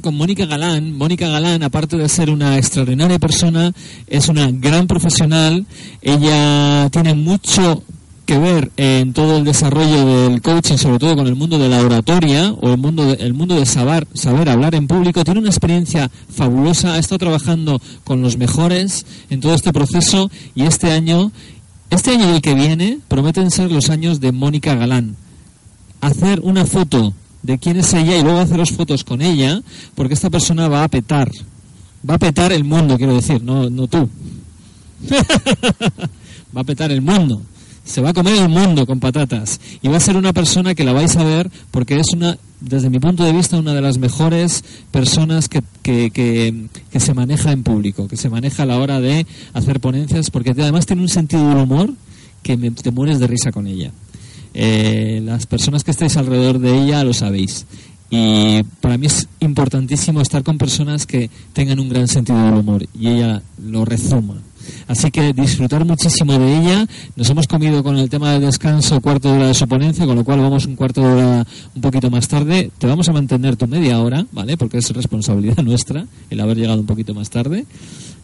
Con Mónica Galán. Mónica Galán, aparte de ser una extraordinaria persona, es una gran profesional. Ella tiene mucho que ver en todo el desarrollo del coaching, sobre todo con el mundo de la oratoria o el mundo de, mundo de saber, saber hablar en público. Tiene una experiencia fabulosa, ha estado trabajando con los mejores en todo este proceso y este año, este año y el que viene, prometen ser los años de Mónica Galán. Hacer una foto de quién es ella y luego haceros fotos con ella, porque esta persona va a petar. Va a petar el mundo, quiero decir, no, no tú. va a petar el mundo. Se va a comer el mundo con patatas. Y va a ser una persona que la vais a ver porque es una, desde mi punto de vista, una de las mejores personas que, que, que, se maneja en público, que se maneja a la hora de hacer ponencias, porque además tiene un sentido del humor que me, te mueres de risa con ella. Eh, las personas que estáis alrededor de ella lo sabéis. Y para mí es importantísimo estar con personas que tengan un gran sentido del humor y ella lo rezuma. Así que disfrutar muchísimo de ella. Nos hemos comido con el tema del descanso cuarto de hora de su ponencia, con lo cual vamos un cuarto de hora un poquito más tarde. Te vamos a mantener tu media hora, ¿vale? Porque es responsabilidad nuestra el haber llegado un poquito más tarde.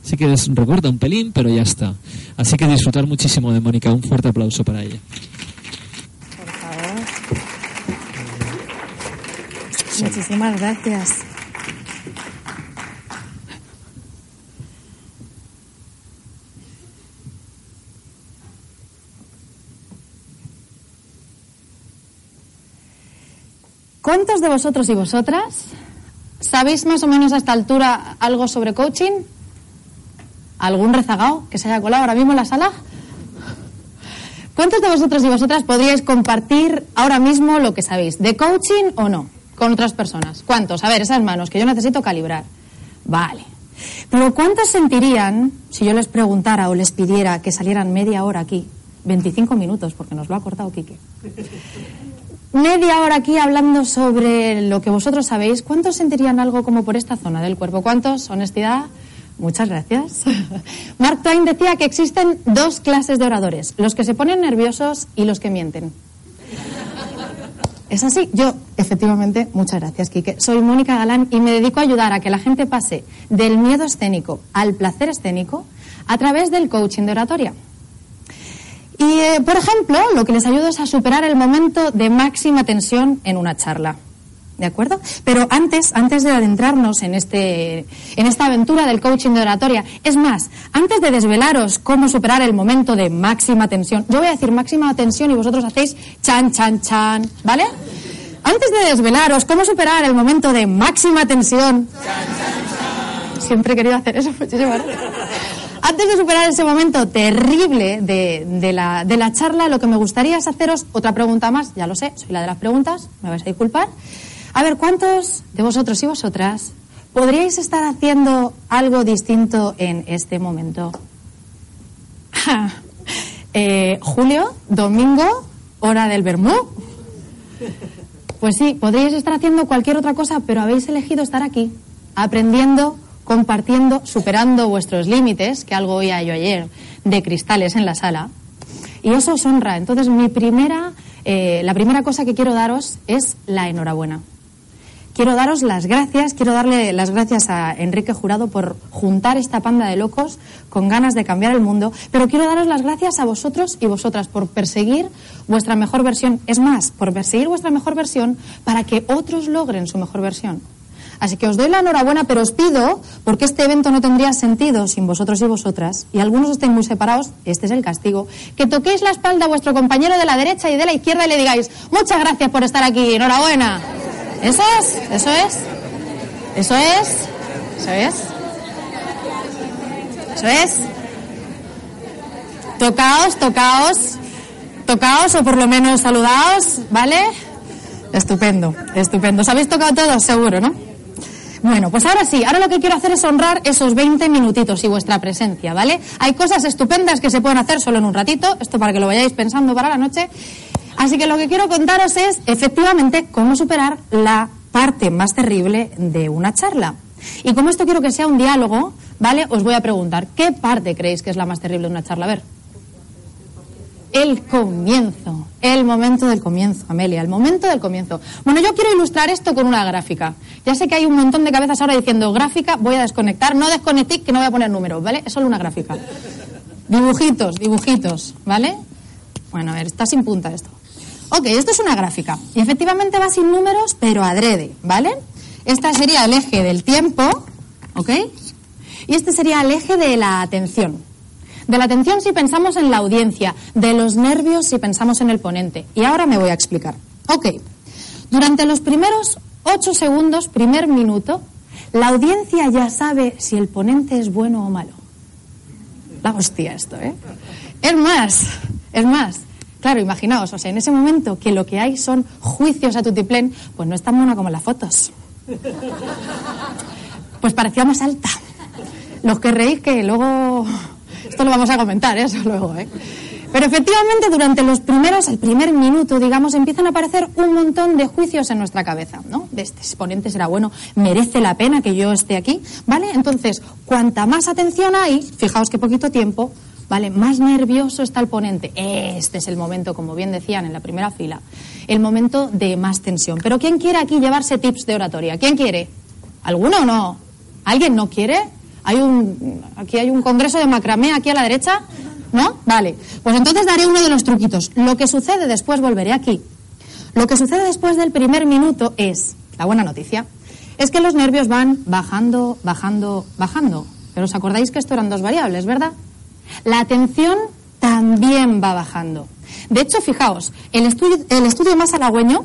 Así que es, recorta un pelín, pero ya está. Así que disfrutar muchísimo de Mónica. Un fuerte aplauso para ella. Muchísimas gracias. ¿Cuántos de vosotros y vosotras sabéis más o menos a esta altura algo sobre coaching? ¿Algún rezagado que se haya colado ahora mismo en la sala? ¿Cuántos de vosotros y vosotras podríais compartir ahora mismo lo que sabéis? ¿De coaching o no? Con otras personas. ¿Cuántos? A ver, esas manos que yo necesito calibrar. Vale. Pero ¿cuántos sentirían si yo les preguntara o les pidiera que salieran media hora aquí? 25 minutos, porque nos lo ha cortado Quique. Media hora aquí hablando sobre lo que vosotros sabéis. ¿Cuántos sentirían algo como por esta zona del cuerpo? ¿Cuántos? Honestidad. Muchas gracias. Mark Twain decía que existen dos clases de oradores, los que se ponen nerviosos y los que mienten. Es así. Yo, efectivamente, muchas gracias, Quique. Soy Mónica Galán y me dedico a ayudar a que la gente pase del miedo escénico al placer escénico a través del coaching de oratoria. Y, eh, por ejemplo, lo que les ayudo es a superar el momento de máxima tensión en una charla. ¿De acuerdo? Pero antes, antes de adentrarnos en, este, en esta aventura del coaching de oratoria, es más, antes de desvelaros cómo superar el momento de máxima tensión, yo voy a decir máxima tensión y vosotros hacéis chan, chan, chan, ¿vale? Antes de desvelaros cómo superar el momento de máxima tensión, siempre he querido hacer eso, muchísimas gracias. Antes de superar ese momento terrible de, de, la, de la charla, lo que me gustaría es haceros otra pregunta más, ya lo sé, soy la de las preguntas, me vais a disculpar. A ver, ¿cuántos de vosotros y vosotras podríais estar haciendo algo distinto en este momento? eh, Julio, domingo, hora del vermú. Pues sí, podríais estar haciendo cualquier otra cosa, pero habéis elegido estar aquí, aprendiendo, compartiendo, superando vuestros límites, que algo oía yo ayer de cristales en la sala. Y eso os honra. Entonces, mi primera, eh, la primera cosa que quiero daros es la enhorabuena quiero daros las gracias, quiero darle las gracias a Enrique Jurado por juntar esta panda de locos con ganas de cambiar el mundo, pero quiero daros las gracias a vosotros y vosotras por perseguir vuestra mejor versión. Es más, por perseguir vuestra mejor versión para que otros logren su mejor versión. Así que os doy la enhorabuena, pero os pido, porque este evento no tendría sentido sin vosotros y vosotras, y algunos estén muy separados, este es el castigo, que toquéis la espalda a vuestro compañero de la derecha y de la izquierda y le digáis, muchas gracias por estar aquí, enhorabuena. Eso es, eso es, eso es, eso es, eso es. Tocaos, tocaos, tocaos o por lo menos saludaos, ¿vale? Estupendo, estupendo. ¿Os habéis tocado todos? Seguro, ¿no? Bueno, pues ahora sí, ahora lo que quiero hacer es honrar esos 20 minutitos y vuestra presencia, ¿vale? Hay cosas estupendas que se pueden hacer solo en un ratito, esto para que lo vayáis pensando para la noche. Así que lo que quiero contaros es, efectivamente, cómo superar la parte más terrible de una charla. Y como esto quiero que sea un diálogo, ¿vale? Os voy a preguntar, ¿qué parte creéis que es la más terrible de una charla? A ver el comienzo, el momento del comienzo, Amelia, el momento del comienzo. Bueno, yo quiero ilustrar esto con una gráfica. Ya sé que hay un montón de cabezas ahora diciendo gráfica, voy a desconectar, no desconectéis que no voy a poner números, ¿vale? Es solo una gráfica. Dibujitos, dibujitos, ¿vale? Bueno, a ver, está sin punta esto. Ok, esto es una gráfica. Y efectivamente va sin números, pero adrede, ¿vale? Esta sería el eje del tiempo, ¿ok? Y este sería el eje de la atención. De la atención si pensamos en la audiencia, de los nervios si pensamos en el ponente. Y ahora me voy a explicar. Ok, durante los primeros ocho segundos, primer minuto, la audiencia ya sabe si el ponente es bueno o malo. La hostia esto, ¿eh? Es más, es más. Claro, imaginaos, o sea, en ese momento que lo que hay son juicios a tutiplén, pues no es tan buena como las fotos. Pues parecía más alta. Los que reís que luego esto lo vamos a comentar, ¿eh? eso luego, ¿eh? Pero efectivamente durante los primeros, el primer minuto, digamos, empiezan a aparecer un montón de juicios en nuestra cabeza, ¿no? Este exponente será bueno, merece la pena que yo esté aquí, ¿vale? Entonces, cuanta más atención hay, fijaos que poquito tiempo, ¿vale? Más nervioso está el ponente. Este es el momento, como bien decían en la primera fila, el momento de más tensión. Pero ¿quién quiere aquí llevarse tips de oratoria? ¿Quién quiere? ¿Alguno o no? ¿Alguien no quiere? Hay un, aquí hay un congreso de macramé aquí a la derecha, ¿no? Vale. Pues entonces daré uno de los truquitos. Lo que sucede después, volveré aquí. Lo que sucede después del primer minuto es, la buena noticia, es que los nervios van bajando, bajando, bajando. Pero os acordáis que esto eran dos variables, ¿verdad? La atención también va bajando. De hecho, fijaos, el estudio, más halagüeño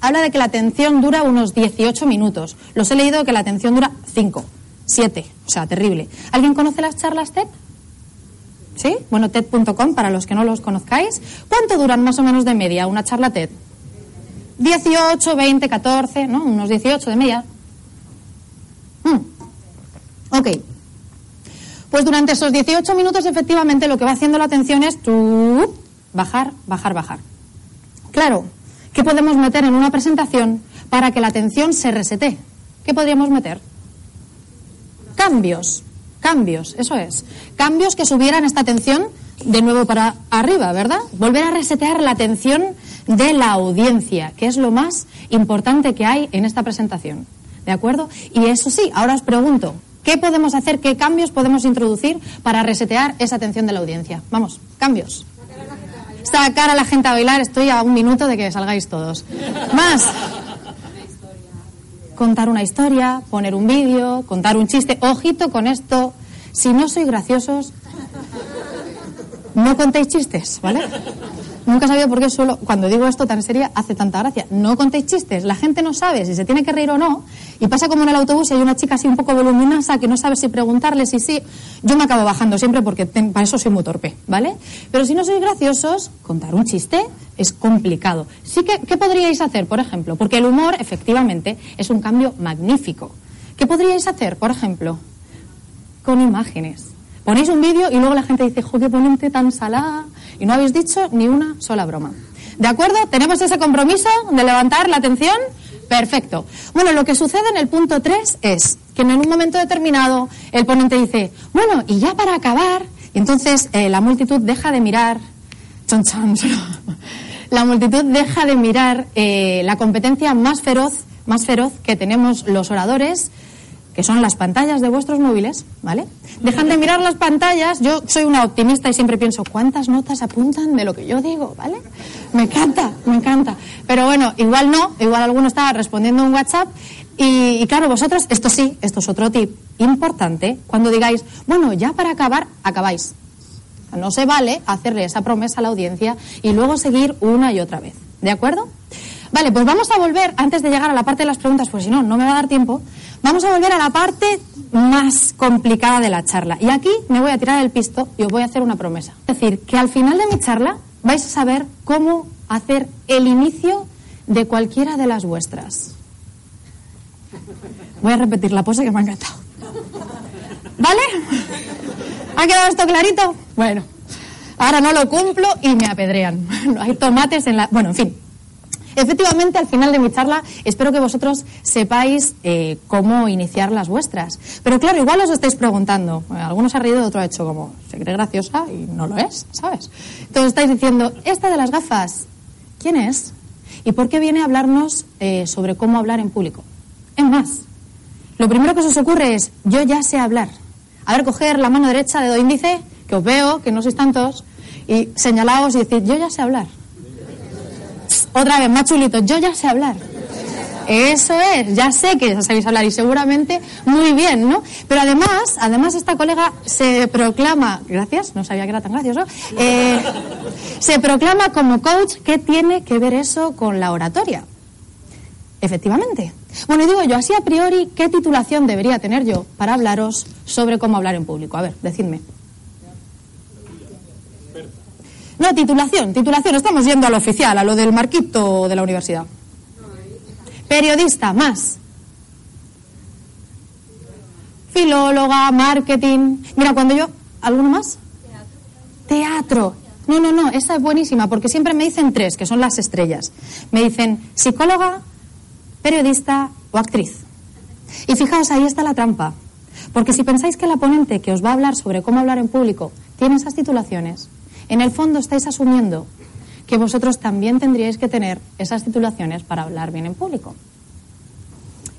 habla de que la atención dura unos 18 minutos. Los he leído que la atención dura 5. Siete, o sea, terrible. ¿Alguien conoce las charlas TED? ¿Sí? Bueno, TED.com, para los que no los conozcáis. ¿Cuánto duran más o menos de media una charla TED? 18, 20, 14, ¿no? Unos 18 de media. Mm. Ok. Pues durante esos 18 minutos, efectivamente, lo que va haciendo la atención es tú, bajar, bajar, bajar. Claro, ¿qué podemos meter en una presentación para que la atención se resete? ¿Qué podríamos meter? cambios, cambios, eso es. Cambios que subieran esta atención de nuevo para arriba, ¿verdad? Volver a resetear la atención de la audiencia, que es lo más importante que hay en esta presentación. ¿De acuerdo? Y eso sí, ahora os pregunto, ¿qué podemos hacer, qué cambios podemos introducir para resetear esa atención de la audiencia? Vamos, cambios. Sacar a la gente a bailar, estoy a un minuto de que salgáis todos. Más contar una historia, poner un vídeo, contar un chiste. Ojito con esto. Si no sois graciosos, no contéis chistes, ¿vale? Nunca sabido por qué solo, cuando digo esto tan seria, hace tanta gracia. No contéis chistes. La gente no sabe si se tiene que reír o no. Y pasa como en el autobús y hay una chica así un poco voluminosa que no sabe si preguntarle si sí. Yo me acabo bajando siempre porque para eso soy muy torpe, ¿vale? Pero si no sois graciosos, contar un chiste es complicado. Sí que, ¿qué podríais hacer, por ejemplo? Porque el humor, efectivamente, es un cambio magnífico. ¿Qué podríais hacer, por ejemplo? Con imágenes. Ponéis un vídeo y luego la gente dice, jo, qué ponente tan salada. Y no habéis dicho ni una sola broma. ¿De acuerdo? ¿Tenemos ese compromiso de levantar la atención? Perfecto. Bueno, lo que sucede en el punto 3 es que en un momento determinado el ponente dice, bueno, y ya para acabar, y entonces eh, la multitud deja de mirar, chon, chon, la multitud deja de mirar eh, la competencia más feroz, más feroz que tenemos los oradores que son las pantallas de vuestros móviles, ¿vale? Dejan de mirar las pantallas. Yo soy una optimista y siempre pienso, ¿cuántas notas apuntan de lo que yo digo, ¿vale? Me encanta, me encanta. Pero bueno, igual no, igual alguno está respondiendo un WhatsApp. Y, y claro, vosotros, esto sí, esto es otro tip importante, cuando digáis, bueno, ya para acabar, acabáis. No se vale hacerle esa promesa a la audiencia y luego seguir una y otra vez. ¿De acuerdo? Vale, pues vamos a volver, antes de llegar a la parte de las preguntas, pues si no, no me va a dar tiempo, vamos a volver a la parte más complicada de la charla. Y aquí me voy a tirar el pisto y os voy a hacer una promesa. Es decir, que al final de mi charla vais a saber cómo hacer el inicio de cualquiera de las vuestras. Voy a repetir la pose que me ha encantado. ¿Vale? ¿Ha quedado esto clarito? Bueno, ahora no lo cumplo y me apedrean. Hay tomates en la... Bueno, en fin. Efectivamente, al final de mi charla, espero que vosotros sepáis eh, cómo iniciar las vuestras. Pero claro, igual os estáis preguntando. Algunos ha reído, otro ha hecho como, se cree graciosa y no lo es, ¿sabes? Entonces estáis diciendo, esta de las gafas, ¿quién es? ¿Y por qué viene a hablarnos eh, sobre cómo hablar en público? Es más, lo primero que os ocurre es, yo ya sé hablar. A ver, coger la mano derecha, dedo índice, que os veo, que no sois tantos, y señalaos y decir, yo ya sé hablar. Otra vez, más chulito, yo ya sé hablar. Eso es, ya sé que ya sabéis hablar y seguramente muy bien, ¿no? Pero además, además esta colega se proclama, gracias, no sabía que era tan gracioso, eh, se proclama como coach. ¿Qué tiene que ver eso con la oratoria? Efectivamente. Bueno, y digo yo, así a priori, ¿qué titulación debería tener yo para hablaros sobre cómo hablar en público? A ver, decidme. No, titulación, titulación. Estamos yendo al oficial, a lo del marquito de la universidad. Periodista, más. Filóloga, marketing. Mira, cuando yo. ¿Alguno más? Teatro. No, no, no, esa es buenísima, porque siempre me dicen tres, que son las estrellas. Me dicen psicóloga, periodista o actriz. Y fijaos, ahí está la trampa. Porque si pensáis que la ponente que os va a hablar sobre cómo hablar en público tiene esas titulaciones, en el fondo estáis asumiendo que vosotros también tendríais que tener esas titulaciones para hablar bien en público.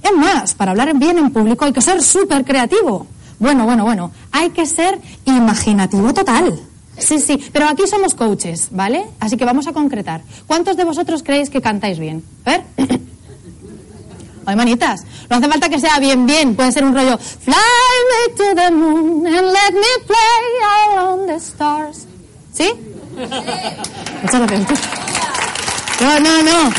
Es más, para hablar bien en público hay que ser súper creativo. Bueno, bueno, bueno, hay que ser imaginativo total. Sí, sí, pero aquí somos coaches, ¿vale? Así que vamos a concretar. ¿Cuántos de vosotros creéis que cantáis bien? A ver. Ay, manitas, no hace falta que sea bien, bien. Puede ser un rollo Fly me to the moon and let me play around the stars. ¿Sí? Muchas gracias. No, no, no.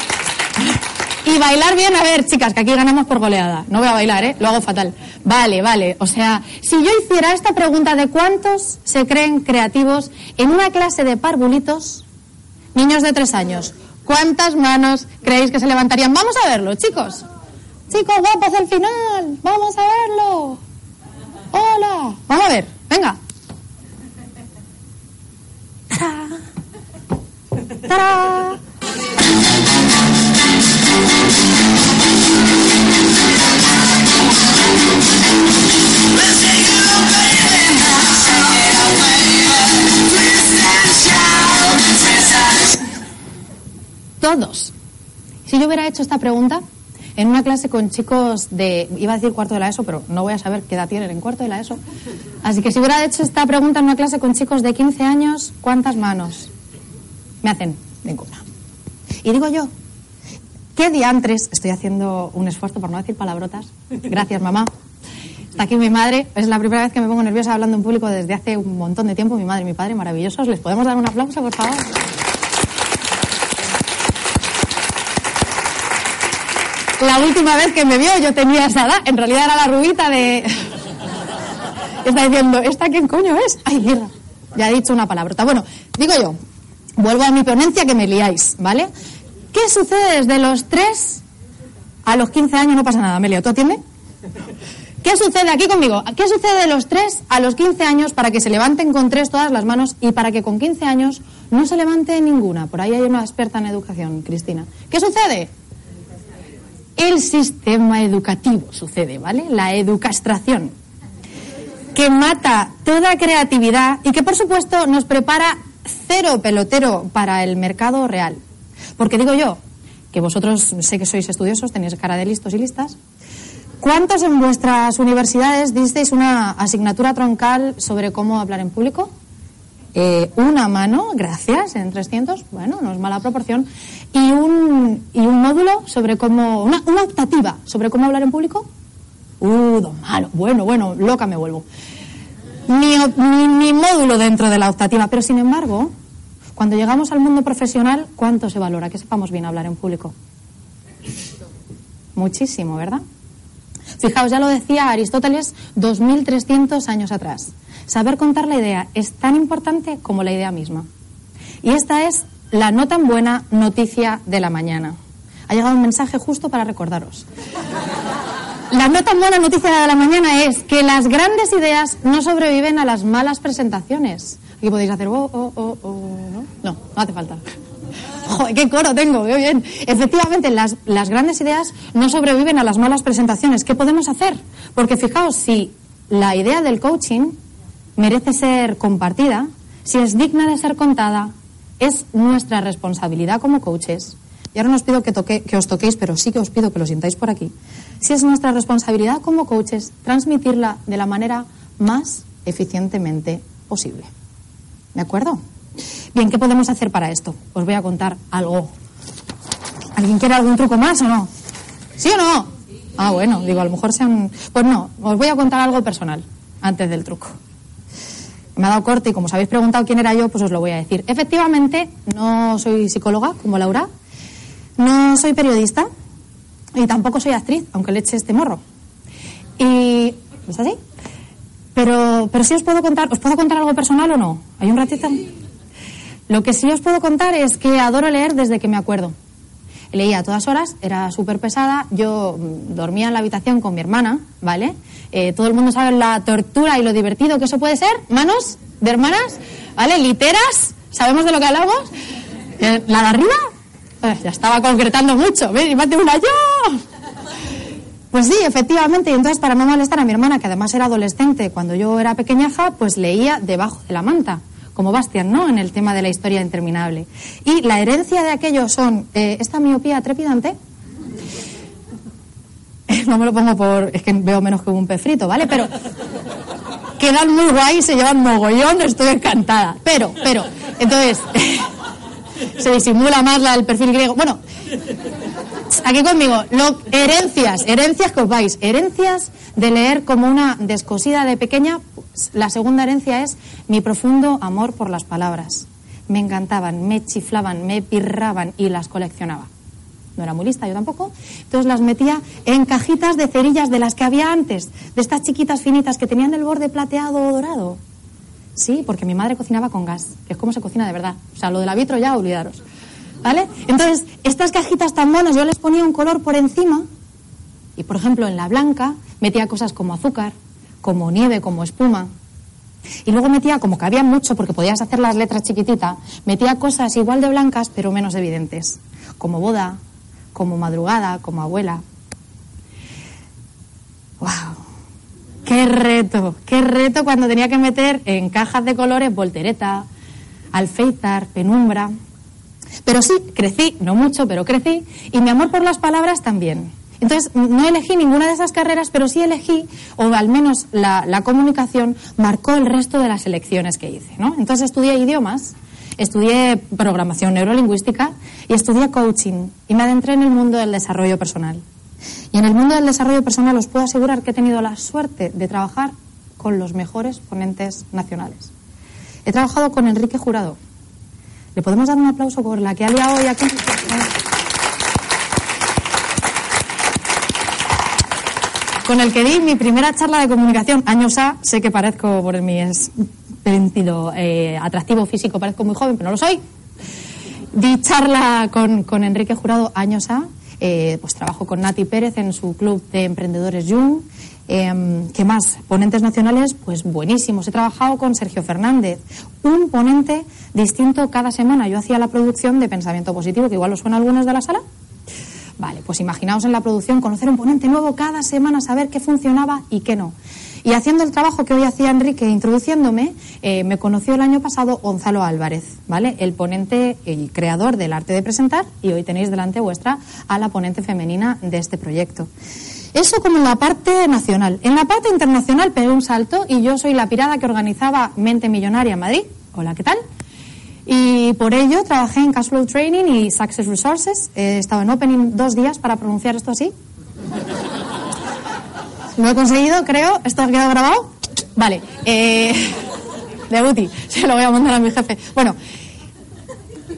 Y bailar bien, a ver, chicas, que aquí ganamos por goleada. No voy a bailar, ¿eh? Lo hago fatal. Vale, vale. O sea, si yo hiciera esta pregunta de cuántos se creen creativos en una clase de parvulitos, niños de tres años, ¿cuántas manos creéis que se levantarían? Vamos a verlo, chicos. Chicos guapos del final, vamos a verlo. Hola, vamos a ver, hecho esta pregunta en una clase con chicos de, iba a decir cuarto de la ESO, pero no voy a saber qué edad tienen en cuarto de la ESO. Así que si hubiera hecho esta pregunta en una clase con chicos de 15 años, ¿cuántas manos me hacen? Ninguna. Y digo yo, ¿qué diantres? Estoy haciendo un esfuerzo por no decir palabrotas. Gracias, mamá. Está aquí mi madre. Es la primera vez que me pongo nerviosa hablando en público desde hace un montón de tiempo. Mi madre y mi padre, maravillosos. ¿Les podemos dar un aplauso, por favor? La última vez que me vio yo tenía esa edad. En realidad era la rubita de... Está diciendo, ¿esta quién coño es? Ay, mierda. Ya he dicho una palabrota. Bueno, digo yo, vuelvo a mi ponencia que me liáis, ¿vale? ¿Qué sucede desde los 3 a los 15 años? No pasa nada, Amelia, ¿tú atiende? ¿Qué sucede aquí conmigo? ¿Qué sucede de los 3 a los 15 años para que se levanten con 3 todas las manos y para que con 15 años no se levante ninguna? Por ahí hay una experta en educación, Cristina. ¿Qué sucede? El sistema educativo sucede, ¿vale? La educastración, que mata toda creatividad y que, por supuesto, nos prepara cero pelotero para el mercado real. Porque digo yo, que vosotros sé que sois estudiosos, tenéis cara de listos y listas. ¿Cuántos en vuestras universidades disteis una asignatura troncal sobre cómo hablar en público? Eh, una mano, gracias, en 300, bueno, no es mala proporción, y un, y un módulo sobre cómo, una, una optativa sobre cómo hablar en público. Uh, dos malo, bueno, bueno, loca me vuelvo. Ni, ni, ni módulo dentro de la optativa, pero sin embargo, cuando llegamos al mundo profesional, ¿cuánto se valora que sepamos bien hablar en público? Muchísimo, ¿verdad? Fijaos, ya lo decía Aristóteles 2300 años atrás. Saber contar la idea es tan importante como la idea misma. Y esta es la no tan buena noticia de la mañana. Ha llegado un mensaje justo para recordaros. La no tan buena noticia de la mañana es que las grandes ideas no sobreviven a las malas presentaciones. Aquí podéis hacer, oh, oh, oh, oh, ¿no? No, no hace falta. Joder, qué coro tengo, qué bien. Efectivamente, las, las grandes ideas no sobreviven a las malas presentaciones. ¿Qué podemos hacer? Porque fijaos, si la idea del coaching merece ser compartida, si es digna de ser contada, es nuestra responsabilidad como coaches. Y ahora no os pido que, toque, que os toquéis, pero sí que os pido que lo sintáis por aquí. Si es nuestra responsabilidad como coaches transmitirla de la manera más eficientemente posible. ¿De acuerdo? Bien, ¿qué podemos hacer para esto? Os voy a contar algo. ¿Alguien quiere algún truco más o no? ¿Sí o no? Ah, bueno, digo, a lo mejor sean. Pues no, os voy a contar algo personal antes del truco. Me ha dado corte y como os habéis preguntado quién era yo, pues os lo voy a decir. Efectivamente, no soy psicóloga como Laura, no soy periodista y tampoco soy actriz, aunque le eche este morro. Y. ¿Es así? Pero, pero sí os puedo contar, ¿os puedo contar algo personal o no? ¿Hay un ratito? Lo que sí os puedo contar es que adoro leer desde que me acuerdo. Leía a todas horas, era súper pesada. Yo mm, dormía en la habitación con mi hermana, ¿vale? Eh, todo el mundo sabe la tortura y lo divertido que eso puede ser. Manos de hermanas, ¿vale? Literas, ¿sabemos de lo que hablamos? Eh, ¿La de arriba? Eh, ya estaba concretando mucho. Ven, y mate una yo. Pues sí, efectivamente. Y entonces, para no molestar a mi hermana, que además era adolescente cuando yo era pequeñaja, pues leía debajo de la manta como Bastian, ¿no? En el tema de la historia interminable. Y la herencia de aquello son eh, esta miopía trepidante. No me lo pongo por. Es que veo menos que un pez frito, ¿vale? Pero. Quedan muy guay, se llevan mogollón, estoy encantada. Pero, pero. Entonces. se disimula más la del perfil griego. Bueno, aquí conmigo, herencias, herencias que os vais, herencias de leer como una descosida de pequeña. La segunda herencia es mi profundo amor por las palabras. Me encantaban, me chiflaban, me pirraban y las coleccionaba. No era muy lista, yo tampoco. Entonces las metía en cajitas de cerillas de las que había antes, de estas chiquitas finitas que tenían el borde plateado o dorado. Sí, porque mi madre cocinaba con gas, que es como se cocina de verdad. O sea, lo de la vitro ya, olvidaros. ¿Vale? Entonces, estas cajitas tan monas, yo les ponía un color por encima y, por ejemplo, en la blanca metía cosas como azúcar, como nieve, como espuma. Y luego metía, como que había mucho, porque podías hacer las letras chiquititas, metía cosas igual de blancas, pero menos evidentes, como boda, como madrugada, como abuela. ¡Wow! ¡Qué reto! ¡Qué reto cuando tenía que meter en cajas de colores voltereta, alféizar, penumbra! Pero sí, crecí, no mucho, pero crecí, y mi amor por las palabras también. Entonces, no elegí ninguna de esas carreras, pero sí elegí, o al menos la, comunicación marcó el resto de las elecciones que hice. ¿no? Entonces estudié idiomas, estudié programación neurolingüística y estudié coaching y me adentré en el mundo del desarrollo personal. Y en el mundo del desarrollo personal os puedo asegurar que he tenido la suerte de trabajar con los mejores ponentes nacionales. He trabajado con Enrique Jurado. ¿Le podemos dar un aplauso por la que ha liado hoy aquí? Con el que di mi primera charla de comunicación, años A, sé que parezco por mi sentido eh, atractivo físico, parezco muy joven, pero no lo soy. Di charla con, con Enrique Jurado, años A, eh, pues trabajo con Nati Pérez en su club de emprendedores Jung. Eh, ¿Qué más? Ponentes nacionales, pues buenísimos. He trabajado con Sergio Fernández, un ponente distinto cada semana. Yo hacía la producción de Pensamiento Positivo, que igual os suena algunos de la sala. Vale, pues imaginaos en la producción conocer un ponente nuevo cada semana, saber qué funcionaba y qué no. Y haciendo el trabajo que hoy hacía Enrique introduciéndome, eh, me conoció el año pasado Gonzalo Álvarez, ¿vale? El ponente y creador del arte de presentar y hoy tenéis delante vuestra a la ponente femenina de este proyecto. Eso como en la parte nacional. En la parte internacional pegué un salto y yo soy la pirada que organizaba Mente Millonaria en Madrid. Hola, ¿qué tal? Y por ello trabajé en Cashflow Training y Success Resources. He estado en Opening dos días para pronunciar esto así. Lo he conseguido, creo. ¿Esto ha quedado grabado? Vale. Eh, de útil. Se lo voy a mandar a mi jefe. Bueno,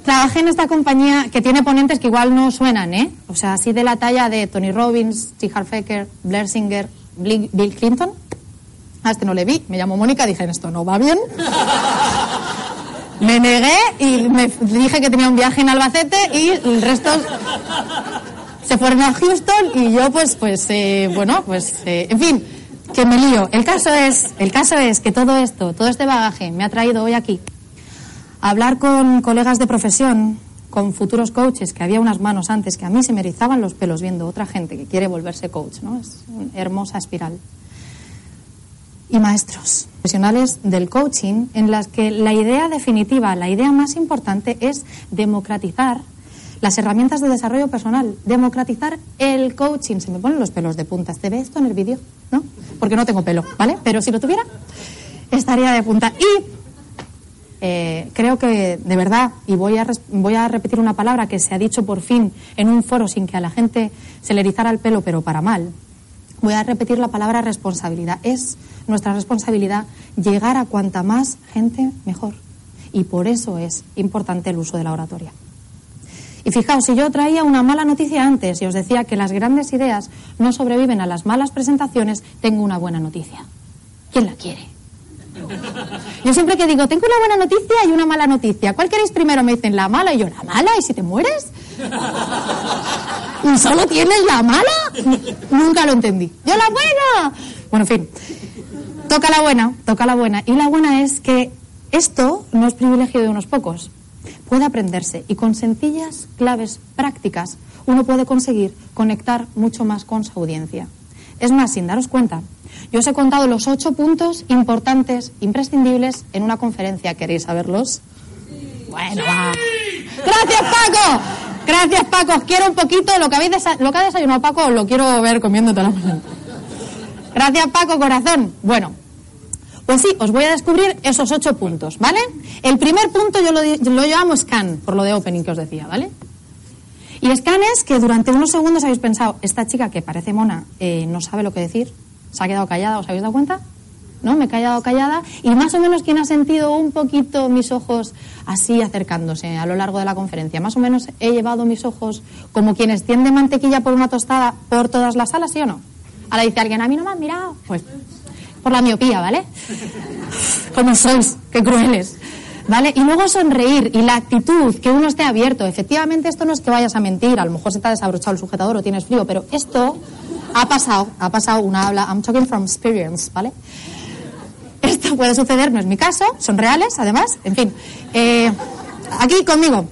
trabajé en esta compañía que tiene ponentes que igual no suenan, ¿eh? O sea, así de la talla de Tony Robbins, T. Harfaker, Blair Singer, Bill Clinton. A este no le vi, me llamó Mónica, dije, esto no va bien. Me negué y me dije que tenía un viaje en Albacete y el resto se fueron a Houston y yo pues, pues, eh, bueno, pues, eh, en fin, que me lío. El caso es, el caso es que todo esto, todo este bagaje me ha traído hoy aquí a hablar con colegas de profesión, con futuros coaches, que había unas manos antes que a mí se me erizaban los pelos viendo otra gente que quiere volverse coach, ¿no? Es una hermosa espiral y maestros profesionales del coaching en las que la idea definitiva, la idea más importante es democratizar las herramientas de desarrollo personal, democratizar el coaching. Se me ponen los pelos de punta. ¿Te ve esto en el vídeo? ¿No? Porque no tengo pelo, ¿vale? Pero si lo tuviera, estaría de punta. Y eh, creo que, de verdad, y voy a, voy a repetir una palabra que se ha dicho por fin en un foro sin que a la gente se le erizara el pelo, pero para mal, voy a repetir la palabra responsabilidad. Es nuestra responsabilidad llegar a cuanta más gente mejor. Y por eso es importante el uso de la oratoria. Y fijaos, si yo traía una mala noticia antes y os decía que las grandes ideas no sobreviven a las malas presentaciones, tengo una buena noticia. ¿Quién la quiere? Yo siempre que digo, tengo una buena noticia y una mala noticia. ¿Cuál queréis primero? Me dicen la mala y yo, ¿la mala? ¿Y si te mueres? ¿Y solo tienes la mala? Nunca lo entendí. ¡Yo la buena! Bueno, en fin. Toca la buena, toca la buena. Y la buena es que esto no es privilegio de unos pocos. Puede aprenderse y con sencillas claves prácticas uno puede conseguir conectar mucho más con su audiencia. Es más, sin daros cuenta, yo os he contado los ocho puntos importantes, imprescindibles en una conferencia. ¿Queréis saberlos? Bueno, va. Gracias, Paco. Gracias, Paco. Os quiero un poquito. Lo que, habéis lo que ha desayunado Paco lo quiero ver comiéndote la mañana. Gracias, Paco, corazón. Bueno, pues sí, os voy a descubrir esos ocho puntos, ¿vale? El primer punto yo lo, llamo scan, por lo de opening que os decía, ¿vale? Y scan es que durante unos segundos habéis pensado, esta chica que parece mona eh, no sabe lo que decir, se ha quedado callada, ¿os habéis dado cuenta? ¿No? Me he quedado callada y más o menos quien ha sentido un poquito mis ojos así acercándose a lo largo de la conferencia. Más o menos he llevado mis ojos como quien extiende mantequilla por una tostada por todas las salas, ¿sí o no? Ahora dice alguien, a mí no me han mirado. Pues por la miopía, ¿vale? Como sois, qué crueles. ¿Vale? Y luego sonreír y la actitud, que uno esté abierto. Efectivamente, esto no es que vayas a mentir, a lo mejor se te ha desabrochado el sujetador o tienes frío, pero esto ha pasado, ha pasado una habla, I'm talking from experience, ¿vale? Esto puede suceder, no es mi caso, son reales, además, en fin. Eh, aquí conmigo.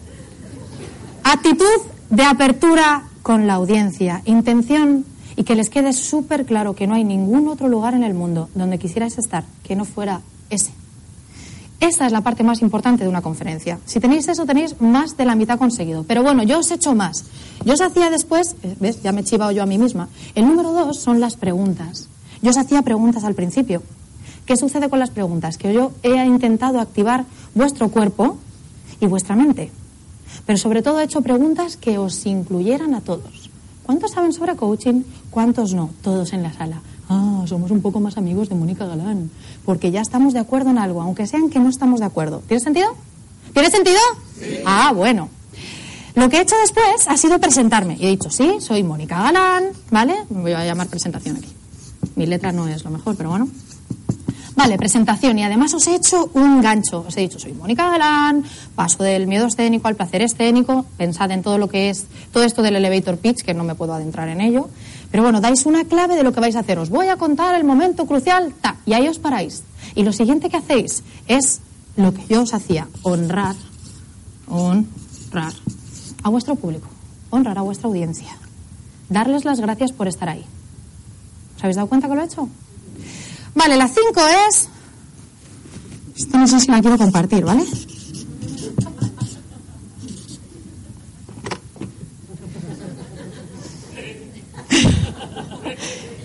Actitud de apertura con la audiencia, intención y que les quede súper claro que no hay ningún otro lugar en el mundo donde quisierais estar que no fuera ese. Esta es la parte más importante de una conferencia. Si tenéis eso, tenéis más de la mitad conseguido. Pero bueno, yo os he hecho más. Yo os hacía después, eh, ¿ves? Ya me he chivado yo a mí misma. El número dos son las preguntas. Yo os hacía preguntas al principio. ¿Qué sucede con las preguntas? Que yo he intentado activar vuestro cuerpo y vuestra mente. Pero sobre todo he hecho preguntas que os incluyeran a todos. ¿Cuántos saben sobre coaching? ¿Cuántos no? Todos en la sala ah, somos un poco más amigos de Mónica Galán, porque ya estamos de acuerdo en algo, aunque sean que no estamos de acuerdo. ¿Tiene sentido? ¿Tiene sentido? Ah, bueno. Lo que he hecho después ha sido presentarme. Y he dicho, sí, soy Mónica Galán, ¿vale? Me voy a llamar presentación aquí. Mi letra no es lo mejor, pero bueno. Vale, presentación. Y además os he hecho un gancho. Os he dicho, soy Mónica Galán, paso del miedo escénico al placer escénico. Pensad en todo lo que es, todo esto del elevator pitch, que no me puedo adentrar en ello. Pero bueno, dais una clave de lo que vais a hacer. Os voy a contar el momento crucial, ta, y ahí os paráis. Y lo siguiente que hacéis es lo que yo os hacía, honrar, honrar a vuestro público, honrar a vuestra audiencia, darles las gracias por estar ahí. ¿Os habéis dado cuenta que lo he hecho? Vale, la 5 es... Esto no sé si la quiero compartir, ¿vale?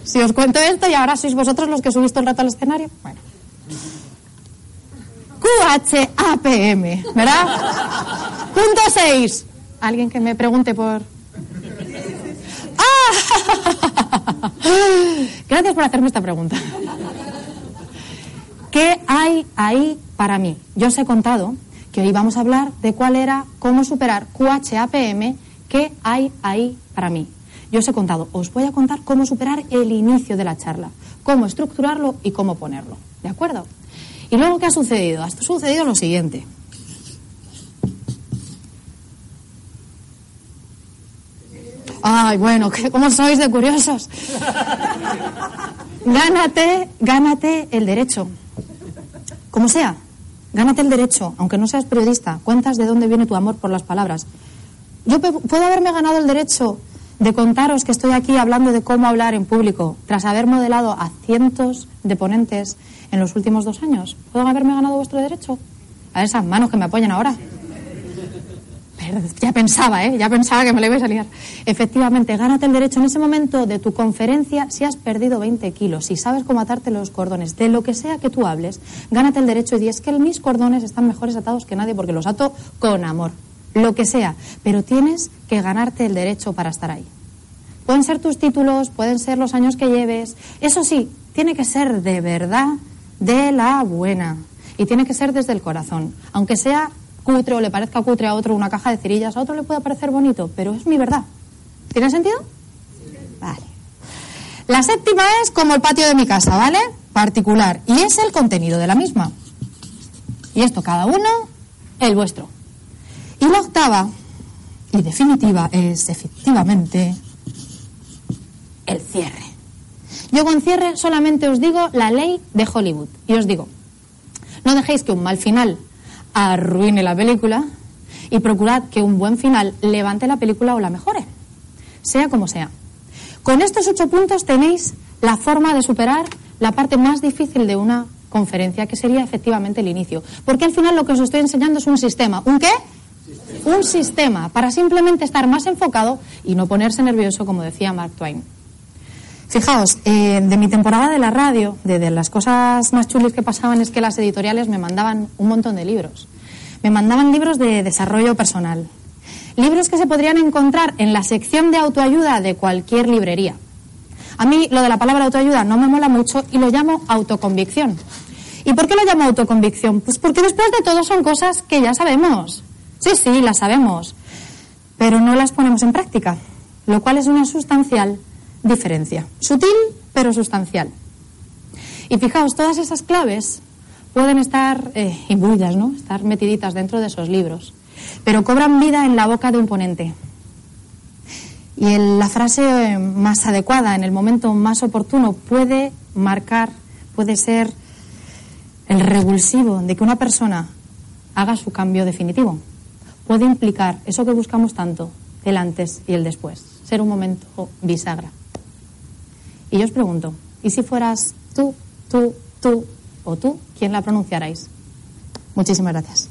Si os cuento esto y ahora sois vosotros los que subís todo el rato al escenario. Bueno. QHAPM, ¿verdad? Punto 6. Alguien que me pregunte por... ¡Ah! Gracias por hacerme esta pregunta. ¿Qué hay ahí para mí? Yo os he contado que hoy vamos a hablar de cuál era, cómo superar QHAPM, qué hay ahí para mí. Yo os he contado, os voy a contar cómo superar el inicio de la charla, cómo estructurarlo y cómo ponerlo. ¿De acuerdo? Y luego, ¿qué ha sucedido? Ha sucedido lo siguiente. Ay, bueno, ¿cómo sois de curiosos? Gánate, gánate el derecho. Como sea, gánate el derecho, aunque no seas periodista, cuentas de dónde viene tu amor por las palabras. Yo puedo haberme ganado el derecho de contaros que estoy aquí hablando de cómo hablar en público, tras haber modelado a cientos de ponentes en los últimos dos años. ¿Puedo haberme ganado vuestro derecho? A esas manos que me apoyan ahora. Ya pensaba, ¿eh? Ya pensaba que me le iba a salir. Efectivamente, gánate el derecho en ese momento de tu conferencia si has perdido 20 kilos, si sabes cómo atarte los cordones, de lo que sea que tú hables, gánate el derecho y di, es que mis cordones están mejores atados que nadie porque los ato con amor lo que sea, pero tienes que ganarte el derecho para estar ahí. Pueden ser tus títulos, pueden ser los años que lleves, eso sí, tiene que ser de verdad de la buena y tiene que ser desde el corazón, aunque sea cutre o le parezca cutre a otro una caja de cerillas, a otro le puede parecer bonito, pero es mi verdad. ¿Tiene sentido? Vale. La séptima es como el patio de mi casa, ¿vale? Particular. Y es el contenido de la misma. Y esto cada uno, el vuestro. Y la octava y definitiva es efectivamente el cierre. Yo con cierre solamente os digo la ley de Hollywood. Y os digo, no dejéis que un mal final arruine la película y procurad que un buen final levante la película o la mejore, sea como sea. Con estos ocho puntos tenéis la forma de superar la parte más difícil de una conferencia, que sería efectivamente el inicio. Porque al final lo que os estoy enseñando es un sistema. ¿Un qué? un sistema para simplemente estar más enfocado y no ponerse nervioso, como decía Mark Twain. Fijaos, eh, de mi temporada de la radio, de, las cosas más chulas que pasaban es que las editoriales me mandaban un montón de libros. Me mandaban libros de desarrollo personal. Libros que se podrían encontrar en la sección de autoayuda de cualquier librería. A mí lo de la palabra autoayuda no me mola mucho y lo llamo autoconvicción. ¿Y por qué lo llamo autoconvicción? Pues porque después de todo son cosas que ya sabemos. Sí, sí, las sabemos, pero no las ponemos en práctica, lo cual es una sustancial diferencia. Sutil, pero sustancial. Y fijaos, todas esas claves pueden estar eh, imbuidas, ¿no? Estar metiditas dentro de esos libros, pero cobran vida en la boca de un ponente. Y la frase más adecuada, en el momento más oportuno, puede marcar, puede ser el revulsivo de que una persona haga su cambio definitivo puede implicar eso que buscamos tanto, el antes y el después, ser un momento bisagra. Y yo os pregunto, ¿y si fueras tú, tú, tú o tú, quién la pronunciarais? Muchísimas gracias.